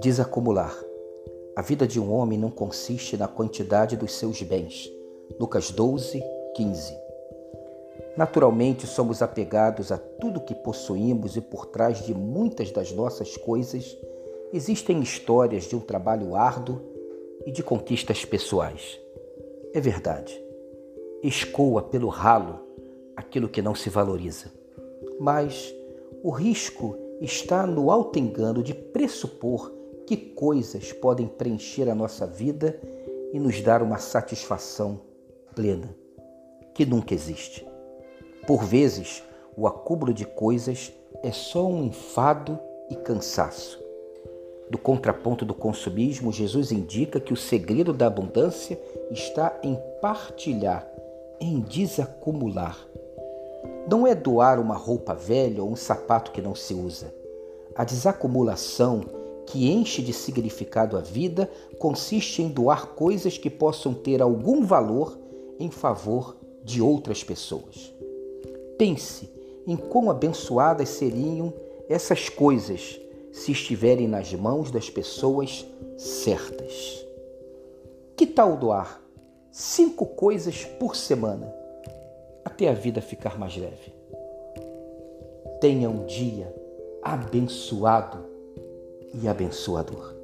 Desacumular. A vida de um homem não consiste na quantidade dos seus bens. Lucas 12, 15. Naturalmente, somos apegados a tudo que possuímos e por trás de muitas das nossas coisas existem histórias de um trabalho árduo e de conquistas pessoais. É verdade. Escoa pelo ralo aquilo que não se valoriza. Mas o risco está no alto engano de pressupor que coisas podem preencher a nossa vida e nos dar uma satisfação plena, que nunca existe. Por vezes, o acúmulo de coisas é só um enfado e cansaço. Do contraponto do consumismo, Jesus indica que o segredo da abundância está em partilhar, em desacumular. Não é doar uma roupa velha ou um sapato que não se usa. A desacumulação que enche de significado a vida consiste em doar coisas que possam ter algum valor em favor de outras pessoas. Pense em quão abençoadas seriam essas coisas se estiverem nas mãos das pessoas certas. Que tal doar cinco coisas por semana até a vida ficar mais leve? Tenha um dia abençoado e abençoador.